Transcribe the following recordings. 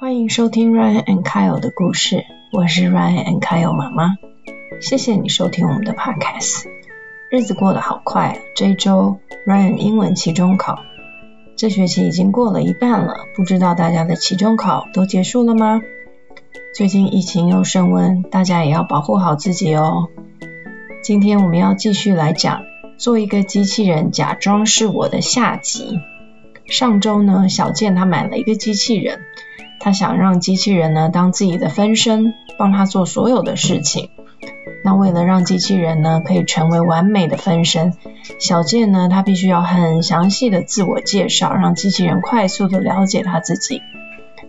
欢迎收听 Ryan and Kyle 的故事，我是 Ryan and Kyle 妈妈。谢谢你收听我们的 Podcast。日子过得好快，这周 Ryan 英文期中考，这学期已经过了一半了，不知道大家的期中考都结束了吗？最近疫情又升温，大家也要保护好自己哦。今天我们要继续来讲做一个机器人假装是我的下集。上周呢，小健他买了一个机器人，他想让机器人呢当自己的分身，帮他做所有的事情。那为了让机器人呢可以成为完美的分身，小健呢他必须要很详细的自我介绍，让机器人快速的了解他自己。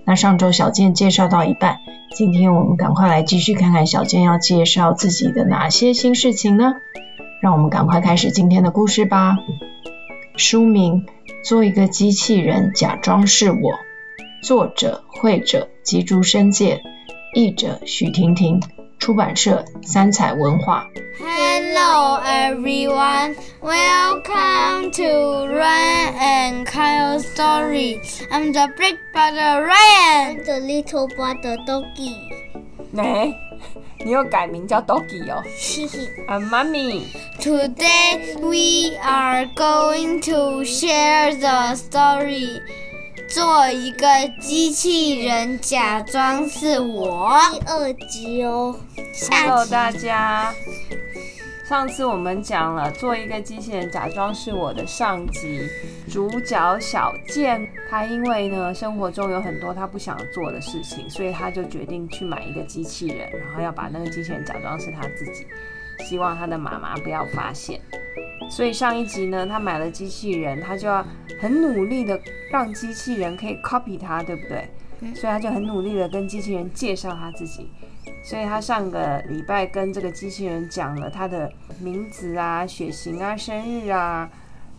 那上周小健介绍到一半，今天我们赶快来继续看看小健要介绍自己的哪些新事情呢？让我们赶快开始今天的故事吧。书名：做一个机器人，假装是我。作者：绘者吉竹生介，译者：许婷婷。出版社：三彩文化。Hello everyone, welcome to Ryan and Kyle's story. I'm the big brother Ryan. the little brother Doggy. 哎、你又改名叫 Doggy 哦，啊，妈咪，Today we are going to share the story. 做一个机器人，假装是我。第二集哦，下 Hello 集大家。上次我们讲了做一个机器人假装是我的上集，主角小健，他因为呢生活中有很多他不想做的事情，所以他就决定去买一个机器人，然后要把那个机器人假装是他自己，希望他的妈妈不要发现。所以上一集呢，他买了机器人，他就要很努力的让机器人可以 copy 他，对不对？所以他就很努力的跟机器人介绍他自己。所以他上个礼拜跟这个机器人讲了他的名字啊、血型啊、生日啊，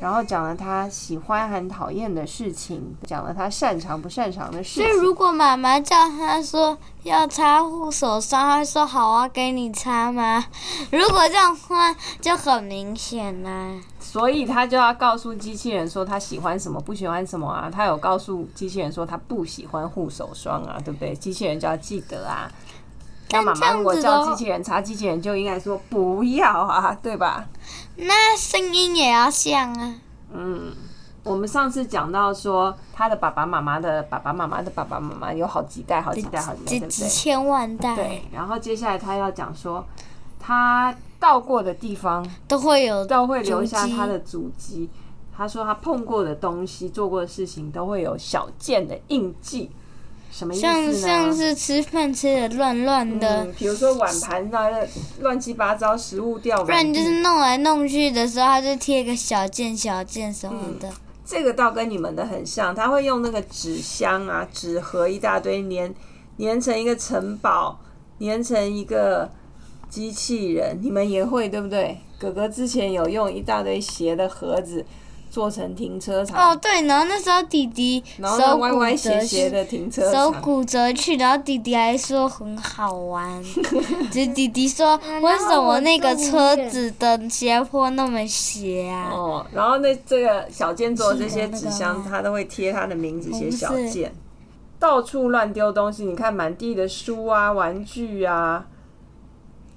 然后讲了他喜欢很讨厌的事情，讲了他擅长不擅长的事情。所以如果妈妈叫他说要擦护手霜，他会说好啊，给你擦吗？如果这样的话就很明显啦、所以他就要告诉机器人说他喜欢什么，不喜欢什么啊。他有告诉机器人说他不喜欢护手霜啊，对不对？机器人就要记得啊。那妈但这样妈如果叫机器人擦，机器人就应该说不要啊，对吧？那声音也要像啊。嗯，我们上次讲到说，他的爸爸妈妈的爸爸妈妈的爸爸妈妈有好几代、好几代、好几代，几几对不对？千万代对。然后接下来他要讲说，他到过的地方都会有都会留下他的足迹。他说他碰过的东西、做过的事情都会有小件的印记，什么意思像？像是吃饭吃的乱乱的，嗯，比如说碗盘那乱七八糟，食物掉满地，不然就是弄来弄去的时候，他就贴个小件小件什么的。这个倒跟你们的很像，他会用那个纸箱啊、纸盒一大堆粘粘成一个城堡，粘成一个机器人。你们也会对不对？哥哥之前有用一大堆鞋的盒子做成停车场，哦，对，然后那时候弟弟然后歪歪骨折斜斜去，的停车。手骨折去，然后弟弟还说很好玩。只是弟弟说，为什么那个车子的斜坡那么斜啊？哦，然后那这个小健做的这些纸箱，他都会贴他的名字，写小红色健。到处乱丢东西，你看满地的书啊、玩具啊、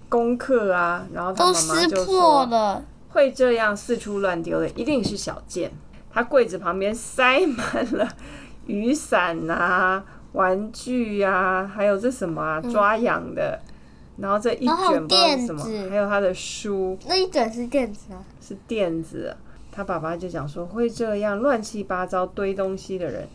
功课啊，然后他都妈妈就撕破说，了，会这样四处乱丢的一定是小健。他柜子旁边塞满了 雨伞啊、玩具啊，还有这什么啊，抓痒的。然后这一卷不知道是什么还有他的书，那一卷是垫子啊。是垫子。他爸爸就讲说，会这样乱七八糟堆东西的人，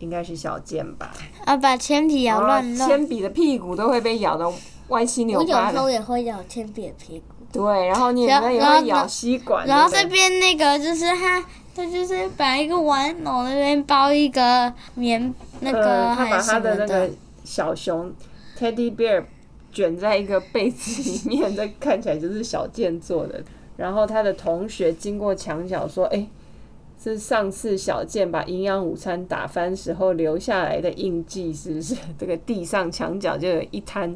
应该是小健吧？啊，把铅笔咬乱乱。铅笔的屁股都会被咬的歪七扭我有。时候也会咬铅笔的屁股。对，然后你也然后会咬吸管。然后这边那个就是他，他就是把一个玩偶那边包一个棉那个呃，他把还是什么他的那个小熊 teddy bear 卷在一个被子里面，这看起来就是小健做的。然后他的同学经过墙角说：“哎、是上次小健把营养午餐打翻时候留下来的印记，是不是？这个地上墙角就有一滩，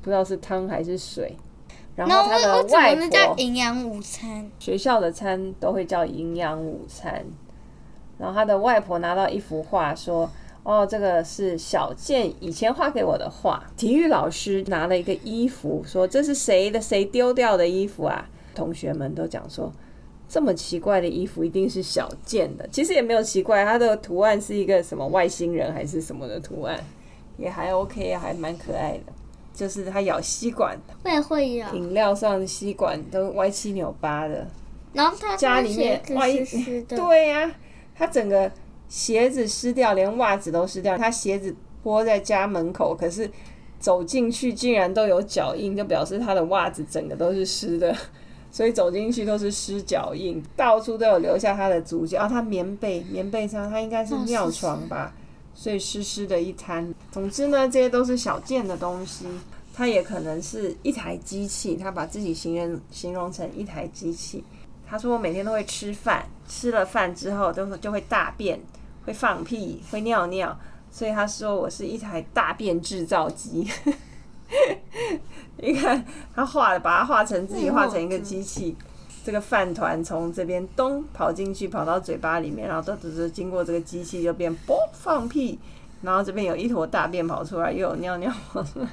不知道是汤还是水。然后那他的外婆营养午餐？学校的餐都会叫营养午餐。然后他的外婆拿到一幅画说：“哦，这个是小健以前画给我的画。体育老师拿了一个衣服，说这是谁的？谁丢掉的衣服啊？同学们都讲说，这么奇怪的衣服一定是小健的。其实也没有奇怪，它的图案是一个什么外星人还是什么的图案，也还 OK，还蛮可爱的。就是他咬吸管，我也会咬。饮料上的吸管都歪七扭八的。然后他家里面哇哇一湿湿的，对呀、他整个鞋子湿掉，连袜子都湿掉。他鞋子拖在家门口，可是走进去竟然都有脚印，就表示他的袜子整个都是湿的，所以走进去都是湿脚印，到处都有留下他的足迹。啊，他棉被棉被上，他应该是哦尿是是床吧，所以湿湿的一滩。总之呢，这些都是小件的东西。它也可能是一台机器，他把自己形容形容成一台机器。他说我每天都会吃饭，吃了饭之后都就会大便，会放屁，会尿尿，所以他说我是一台大便制造机。你看他画的，把它画成自己画成一个机器。这个饭团从这边咚跑进去，跑到嘴巴里面，然后都只是经过这个机器就变啵放屁，然后这边有一坨大便跑出来，又有尿尿跑出来，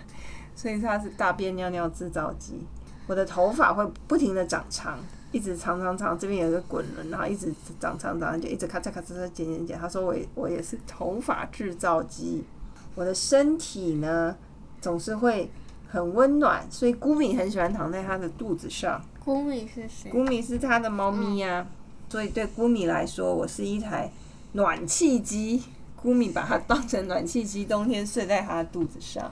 所以它是大便尿尿制造机。我的头发会不停的长长，一直长长长，这边有一个滚轮，然后一直长长长，就一直咔嚓咔嚓嚓剪剪剪。他说我我也是头发制造机，我的身体呢总是会很温暖，所以孤米很喜欢躺在他的肚子上。古米是谁？古米是他的猫咪呀、所以对古米来说，我是一台暖气机。古米把它当成暖气机，冬天睡在它的肚子上。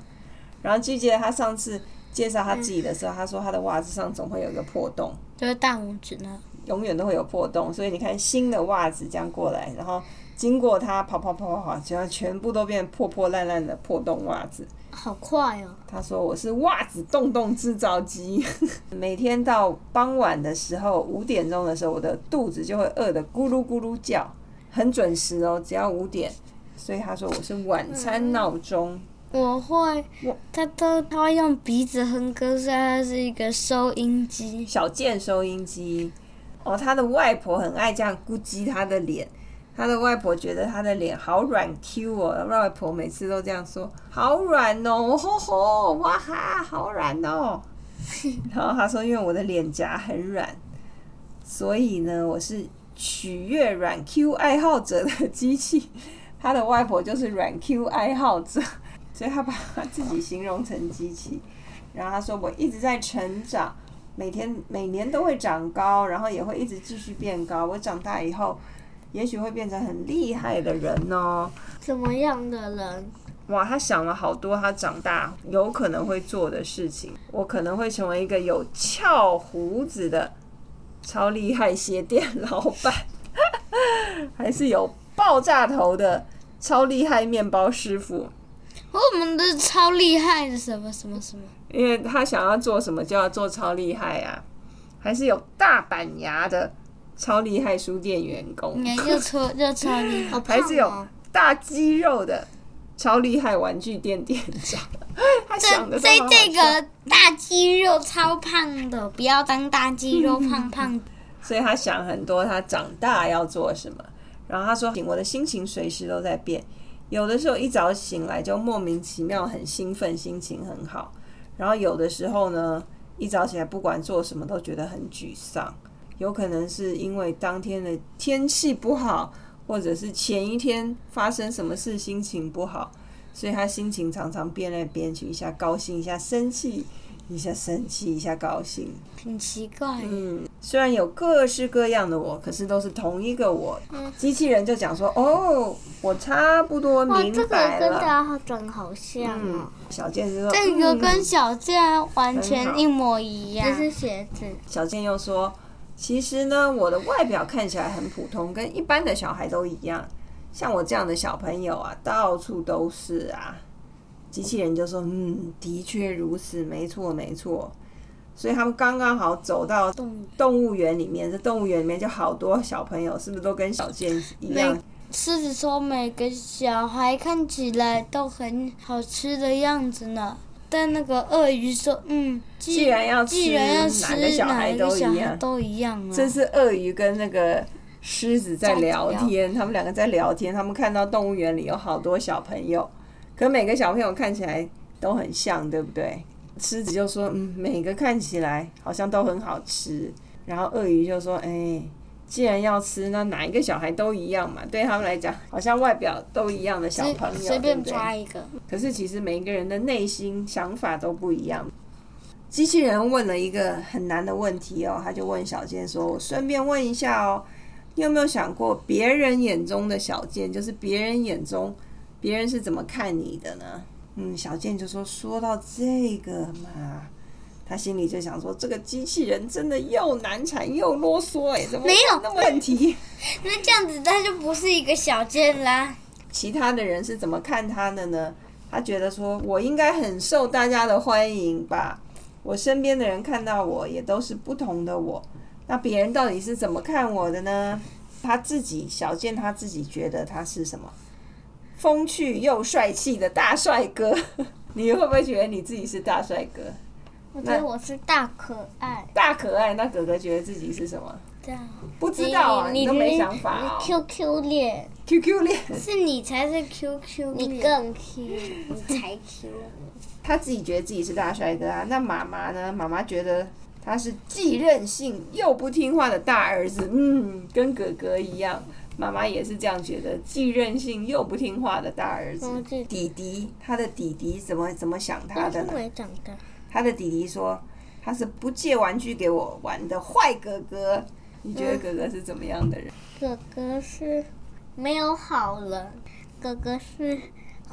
然后记不记得他上次介绍他自己的时候，他说他的袜子上总会有一个破洞，就是大拇指呢。永远都会有破洞。所以你看新的袜子这样过来，然后经过他跑跑跑跑跑，就要全部都变破破烂烂的破洞袜子。好快哦！他说我是袜子洞洞制造机，每天到傍晚的时候，五点钟的时候，我的肚子就会饿得咕噜咕噜叫，很准时哦，只要五点。所以他说我是晚餐闹钟。我会我，他都他会用鼻子哼歌，所以他是一个收音机。小件收音机。哦，他的外婆很爱这样咕叽他的脸，他的外婆觉得他的脸好软 Q 哦，外婆每次都这样说，好软哦，吼吼，哇哈，好软哦。然后他说，因为我的脸颊很软，所以呢，我是取悦软 Q 爱好者的机器。他的外婆就是软 Q 爱好者，所以他把他自己形容成机器。然后他说，我一直在成长。每天每年都会长高，然后也会一直继续变高。我长大以后，也许会变成很厉害的人哦。什么样的人？哇，他想了好多他长大有可能会做的事情。我可能会成为一个有翘胡子的超厉害鞋店老板，还是有爆炸头的超厉害面包师傅。我们的超厉害的什么什么什么？因为他想要做什么就要做超厉害啊，还是有大板牙的超厉害书店员工又超又超厉害，好 还是有大肌肉的超厉害玩具店店长。他想的这这这个大肌肉超胖的，不要当大肌肉胖胖。所以他想很多，他长大要做什么。然后他说：“我的心情随时都在变，有的时候一早醒来就莫名其妙很兴奋，心情很好。然后有的时候呢，一早起来不管做什么都觉得很沮丧，有可能是因为当天的天气不好，或者是前一天发生什么事心情不好，所以他心情常常变来变去，一下高兴，一下生气，一下生气，一下高兴。很奇怪，嗯，虽然有各式各样的我，可是都是同一个我。机器人就讲说：“哦，我差不多哇，明这个白了。跟大家长好像嗯哦。，小健就说：“这个嗯跟小健完全一模一样。这是鞋子，小健又说：“其实呢，我的外表看起来很普通，跟一般的小孩都一样。像我这样的小朋友啊，到处都是啊。”机器人就说：“嗯，的确如此，没错，没错。”所以他们刚刚好走到动物动物园里面，这动物园里面就好多小朋友，是不是都跟小健一样？狮子说每个小孩看起来都很好吃的样子呢。但那个鳄鱼说：“嗯，既既然要吃既然要吃，哪个小孩都一样都一样啊。”这是鳄鱼跟那个狮子在聊天，他们两个在聊天，他们看到动物园里有好多小朋友，可每个小朋友看起来都很像，对不对？狮子就说：“嗯，每个看起来好像都很好吃。”然后鳄鱼就说：“哎，既然要吃，那哪一个小孩都一样嘛？对他们来讲，好像外表都一样的小朋友，随便抓一个。可是其实每一个人的内心想法都不一样。”机器人问了一个很难的问题哦，他就问小健说：“我顺便问一下哦，你有没有想过别人眼中的小健，就是别人眼中别人是怎么看你的呢？”嗯，小健就说：“说到这个嘛，他心里就想说，这个机器人真的又难缠又啰嗦，哎，怎么没有那问题？那这样子他就不是一个小贱啦。其他的人是怎么看他的呢？他觉得说我应该很受大家的欢迎吧。”我身边的人看到我也都是不同的我，那别人到底是怎么看我的呢？他自己小健他自己觉得他是什么？风趣又帅气的大帅哥。你会不会觉得你自己是大帅哥？我觉得我是大可爱。大可爱，那哥哥觉得自己是什么？不知道啊，你都没想法啊。Q Q 脸，Q Q 脸，是你才是 Q Q 脸，你更 Q，你才 Q。他自己觉得自己是大帅哥啊，那妈妈呢？妈妈觉得他是既任性又不听话的大儿子，嗯，跟哥哥一样，妈妈也是这样觉得，既任性又不听话的大儿子。弟弟，他的弟弟怎么怎么想他的呢？他的弟弟说他是不借玩具给我玩的坏哥哥。你觉得哥哥是怎么样的人？哥哥是没有好人，哥哥是。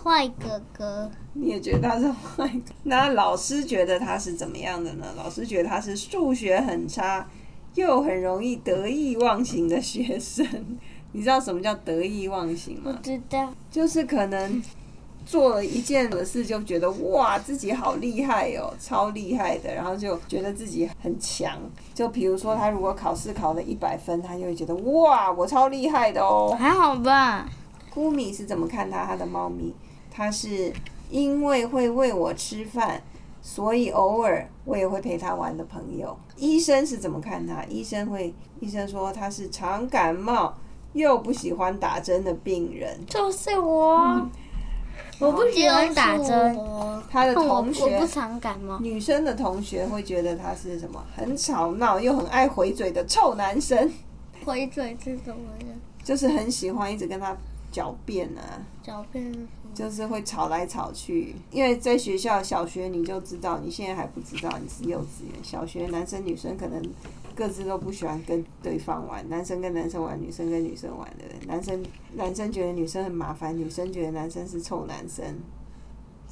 坏哥哥，你也觉得他是坏？那老师觉得他是怎么样的呢？老师觉得他是数学很差，又很容易得意忘形的学生。你知道什么叫得意忘形吗？不知道，就是可能做了一件事，就觉得哇自己好厉害哦，超厉害的，然后就觉得自己很强。就比如说他如果考试考了一百分，他就会觉得哇我超厉害的哦。还好吧。姑米是怎么看他？他的猫咪？他是因为会喂我吃饭，所以偶尔我也会陪他玩的朋友。医生是怎么看他？医生会，医生说他是常感冒又不喜欢打针的病人。就是我，我不喜欢打针。他的同学，我不常感冒。女生的同学会觉得他是什么？很吵闹又很爱回嘴的臭男生。回嘴是什么呀？就是很喜欢一直跟他狡辩啊。狡辩。就是会吵来吵去，因为在学校小学你就知道，你现在还不知道你是幼稚园。小学男生女生可能各自都不喜欢跟对方玩，男生跟男生玩，女生跟女生玩的。男生男生觉得女生很麻烦，女生觉得男生是臭男生。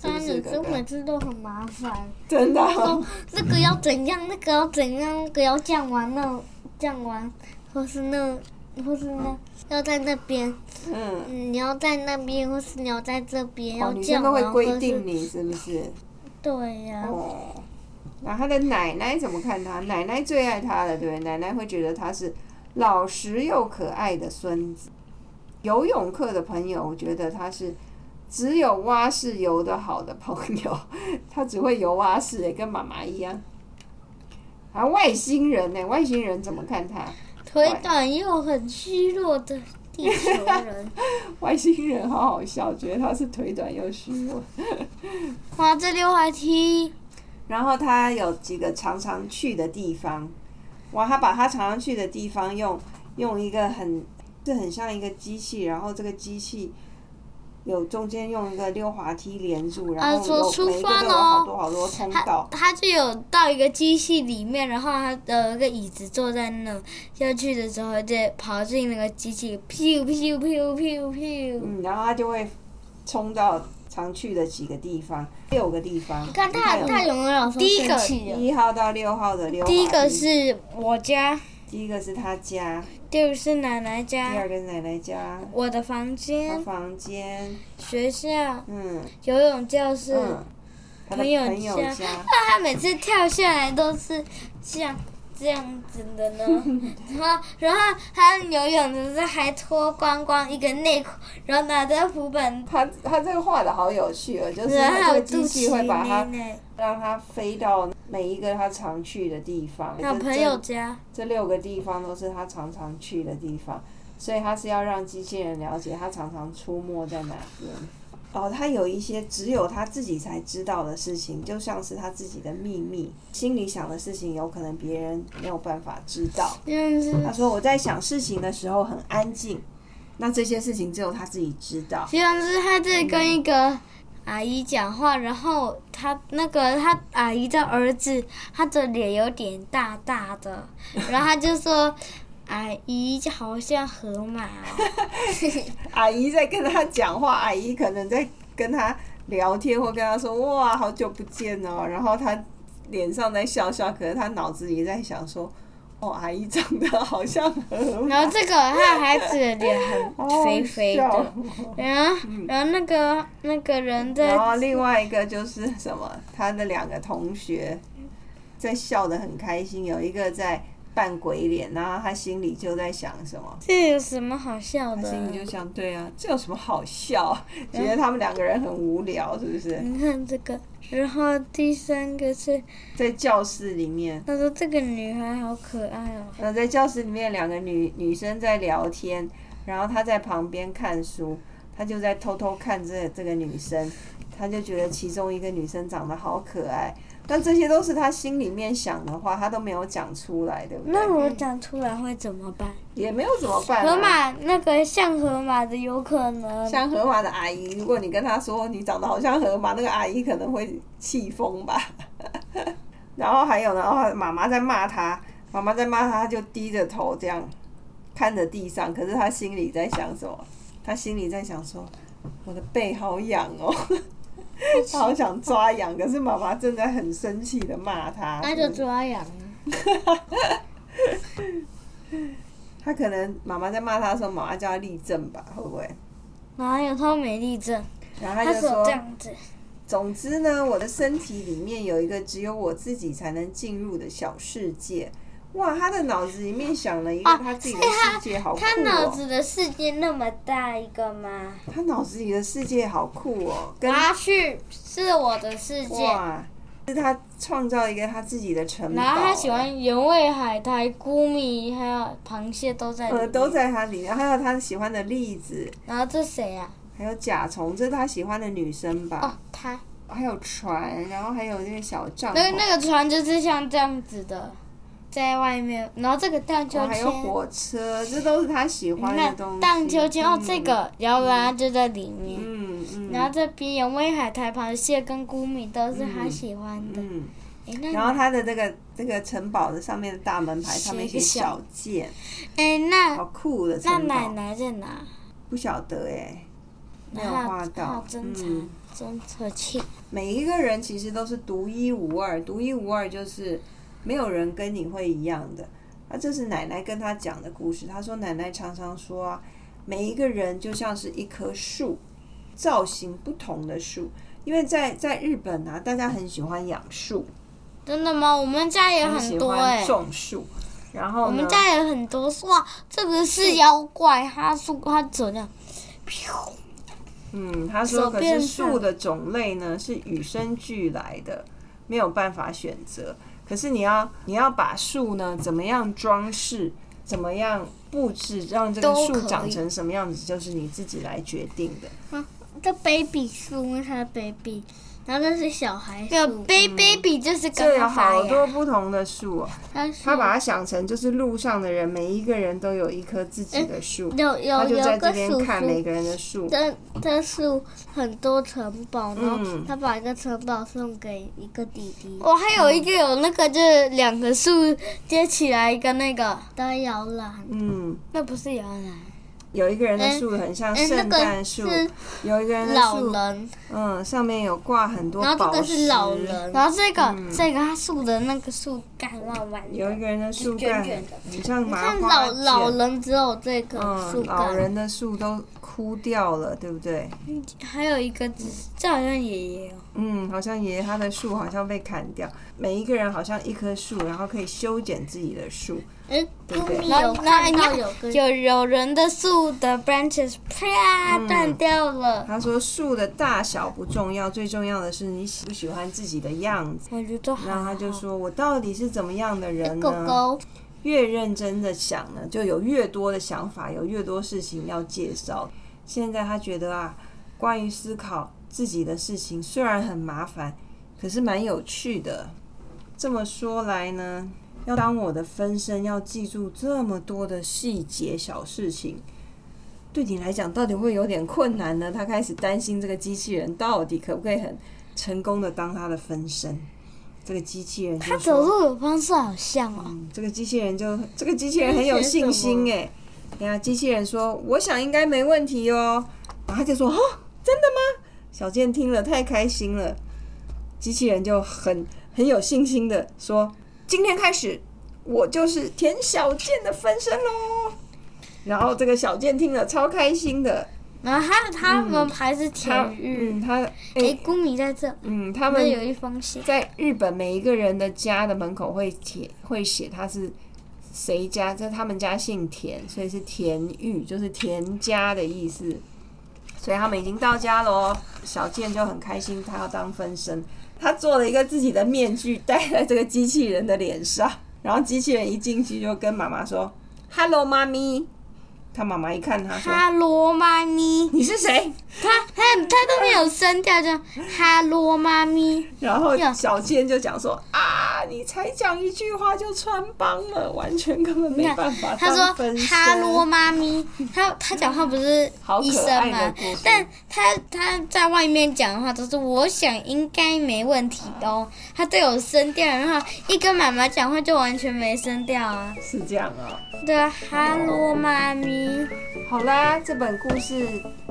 但女生每次都很麻烦。真的。说这个要怎样，那个要怎样，那个要这样玩，那这样玩，或是那，或是那。要在那边，嗯，你要在那边，或是你要在这边，要这样会规定你是不是？对呀。哦，那他的奶奶怎么看他？奶奶最爱他了，对不对？奶奶会觉得他是老实又可爱的孙子。游泳课的朋友觉得他是只有蛙式游的好的朋友，他只会游蛙式，跟妈妈一样。啊，外星人呢？外星人怎么看他？腿短又很虚弱的地球人，外星人好好笑，觉得他是腿短又虚弱。哇，这溜滑梯！然后他有几个常常去的地方，哇，他把他常常去的地方用用一个很，这很像一个机器，然后这个机器。有中间用一个溜滑梯连住，然后有每一个都有好多好多通道。他就有到一个机器里面，然后他的一个椅子坐在那，下去的时候就跑进那个机器，噗噗噗噗噗。嗯，然后他就会冲到常去的几个地方，六个地方。你看他他有没有第一个一号到六号的溜滑梯？第一个是我家。第一个是他家，第二个是奶奶家，第二个是奶奶家，我的房间，房间，学校，嗯，游泳教室，嗯。朋友家，他 他每次跳下来都是这样，这样子的呢？然后，然后他游泳的时候还脱光光一个内裤，然后拿着浮本，他他这个画的好有趣哦，就是他这个机器会把它让它飞到每一个他常去的地方。这还有朋友家，这六个地方都是他常常去的地方，所以他是要让机器人了解他常常出没在哪边。哦，他有一些只有他自己才知道的事情，就像是他自己的秘密，心里想的事情，有可能别人没有办法知道。他说我在想事情的时候很安静，那这些事情只有他自己知道。希望是他在跟一个阿姨讲话，然后他那个他阿姨的儿子，他的脸有点大大的，然后他就说。阿姨好像河马哦，阿姨在跟他讲话，阿姨可能在跟他聊天，或跟他说哇好久不见哦，然后他脸上在笑笑，可是他脑子里在想说。哦，阿姨长得好像河马。然后这个他孩子的脸很好肥肥笑的，然后然后那个那个人在然后另外一个就是什么？他的两个同学在笑得很开心，有一个在扮鬼脸，然后他心里就在想什么？这有什么好笑的？他心里就想，对啊，这有什么好笑？觉得他们两个人很无聊，是不是？你看这个，然后第三个是在教室里面，他说这个女孩好可爱哦，那，在教室里面两个女女生在聊天，然后他在旁边看书，他就在偷偷看这这个女生，他就觉得其中一个女生长得好可爱。但这些都是他心里面想的话，他都没有讲出来，对不对？那我讲出来会怎么办？也没有怎么办、啊。河马那个像河马的有可能，像河马的阿姨，如果你跟他说你长得好像河马，那个阿姨可能会气疯吧。然后还有呢，然后妈妈在骂他，妈妈在骂他，他就低着头这样看着地上，可是他心里在想什么？他心里在想说，我的背好痒哦，他好想抓痒，可是妈妈正在很生气的骂他。那就抓痒啊。他可能妈妈在骂他的时候，妈妈叫他立正吧，会不会？哪有他没立正？然后他就说这样子，总之呢，我的身体里面有一个只有我自己才能进入的小世界。哇，他的脑子里面想了一个哦他自己的世界，好酷他脑哦！子的世界那么大一个吗？他脑子里的世界好酷哦，跟拿去是我的世界，哇，是他创造一个他自己的城堡。然后他喜欢原味海苔、菇米还有螃蟹都在里呃，都在他里面，还有他喜欢的栗子，然后这谁啊？还有甲虫，这是他喜欢的女生吧？哦，他还有船，然后还有那个小帐篷，那那个船就是像这样子的，在外面。然后这个荡秋哦还有千，火车，这都是他喜欢的东西。荡秋千哦，嗯这个摇篮就在里面。嗯嗯。然后这边有威海苔、螃蟹跟菇米都是他喜欢的。嗯，然后他的这个这个城堡的上面的大门牌上面写写个小小剑，哎，那好酷的那奶城堡。奶在哪？不晓得哎，没有画到。嗯，侦测器。每一个人其实都是独一无二，独一无二就是没有人跟你会一样的。那这是奶奶跟他讲的故事。他说奶奶常常说啊，每一个人就像是一棵树，造型不同的树。因为在在日本啊，大家很喜欢养树，真的吗？我们家也很多哎、欢种树。然后呢我们家也很多哇，这个是妖怪，它树它走这样，嗯，他说，可是树的种类呢是与生俱来的，没有办法选择。可是你要你要把树呢怎么样装饰，怎么样布置，让这个树长成什么样子，就是你自己来决定的。这 baby 树，它 baby，然后这是小孩没有树，baby baby 就是这有刚刚发芽。好多不同的树哦，它是他把它想成就是路上的人，每一个人都有一棵自己的树，有有他就在这有个叔边看每叔，个人的树。这这树很多城堡，然后嗯他把一个城堡送给一个弟弟，我还有一个有那个，就是两个树接起来一个那个，的摇篮。嗯，那不是摇篮，有一个人的树很像圣诞树，有一个人的老树，人，嗯，上面有挂很多然后这宝石。个是老人，然后这个、嗯这个他树的那个树干弯弯的，有一个人的树干很像你看麻花老老。人只有这个嗯，树老，人的树都枯掉了，对不对？还有一个，这好像爷爷哦。嗯，好像爷爷他的树好像被砍掉。每一个人好像一棵树，然后可以修剪自己的树。哎，对不对公有看到有根有有人的树的 branches 啪断掉了。他说树的大小不重要，最重要的是你喜不喜欢自己的样子。我觉得好。然后他就说：“我到底是怎么样的人呢？”狗狗，越认真的想呢，就有越多的想法，有越多事情要介绍。现在他觉得啊，关于思考自己的事情虽然很麻烦，可是蛮有趣的。这么说来呢，要当我的分身，要记住这么多的细节小事情，对你来讲到底会有点困难呢？他开始担心这个机器人到底可不可以很成功的当他的分身。这个机器人他走路的方式好像哦。嗯，这个机器人就这个机器人很有信心哎。等下机器人说：“我想应该没问题哦。”然后他就说：“哦，真的吗？”小健听了太开心了，机器人就很很有信心的说：“今天开始，我就是田小健的分身喽。”然后这个小健听了超开心的，然后他他们还是田玉。嗯他哎，哎公米在这，嗯他们有一封信。在日本，每一个人的家的门口会写会写他是谁家，在他们家姓田，所以是田玉，就是田家的意思。所以他们已经到家了哦。小健就很开心，他要当分身，他做了一个自己的面具戴在这个机器人的脸上，然后机器人一进去就跟妈妈说：“Hello，妈咪。”他妈妈一看他说哈喽妈咪，：“你是谁他他他都没有声调，就哈喽妈咪。？”然后小健就讲说：“啊，你才讲一句话就穿帮了，完全根本没办法他当分身。”说哈喽妈咪，他他讲话不是医生吗？但他他在外面讲的话都是我想应该没问题的哦，他都有声调，然后一跟妈妈讲话就完全没声调啊。是这样啊、对啊，哈喽妈咪，好啦，这本故事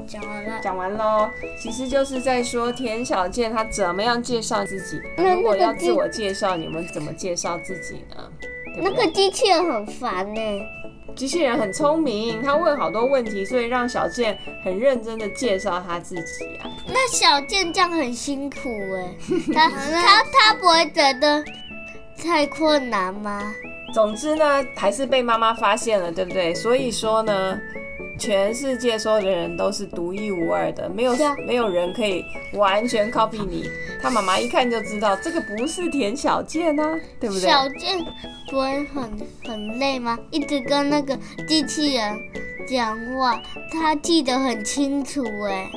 讲完了。讲完喽，其实就是在说田小健他怎么样介绍自己。那如果要自我介绍，你们怎么介绍自己呢？那个机器人很烦呢。机器人很聪明，他问好多问题，所以让小健很认真的介绍他自己啊。那小健这样很辛苦哎，他他他不会觉得太困难吗？总之呢，还是被妈妈发现了，对不对？所以说呢，全世界所有的人都是独一无二的，没有没有人可以完全 copy 你。他妈妈一看就知道，这个不是田小健啊，对不对？小健不会很很累吗？一直跟那个机器人讲话，他记得很清楚哎。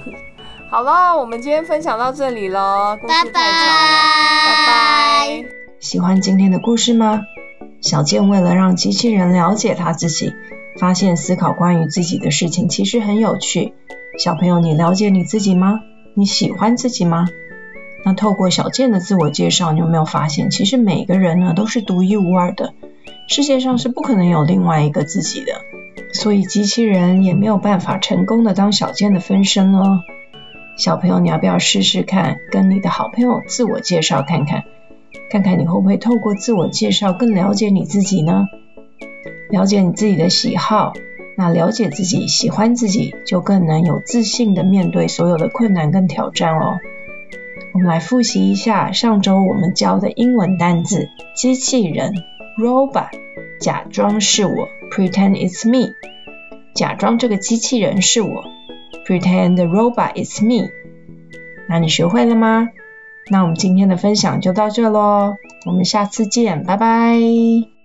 好了，我们今天分享到这里喽，故事拜太长了，拜拜。喜欢今天的故事吗？小健为了让机器人了解他自己，发现思考关于自己的事情其实很有趣。小朋友，你了解你自己吗？你喜欢自己吗？那透过小健的自我介绍，你有没有发现，其实每个人呢都是独一无二的，世界上是不可能有另外一个自己的，所以机器人也没有办法成功的当小健的分身哦。小朋友，你要不要试试看，跟你的好朋友自我介绍看看？看看你会不会透过自我介绍更了解你自己呢？了解你自己的喜好，那了解自己、喜欢自己，就更能有自信的面对所有的困难跟挑战哦。我们来复习一下上周我们教的英文单字：机器人 （robot），假装是我 （pretend it's me），假装这个机器人是我 （pretend the robot is me）。那你学会了吗？那我们今天的分享就到这喽，我们下次见，拜拜。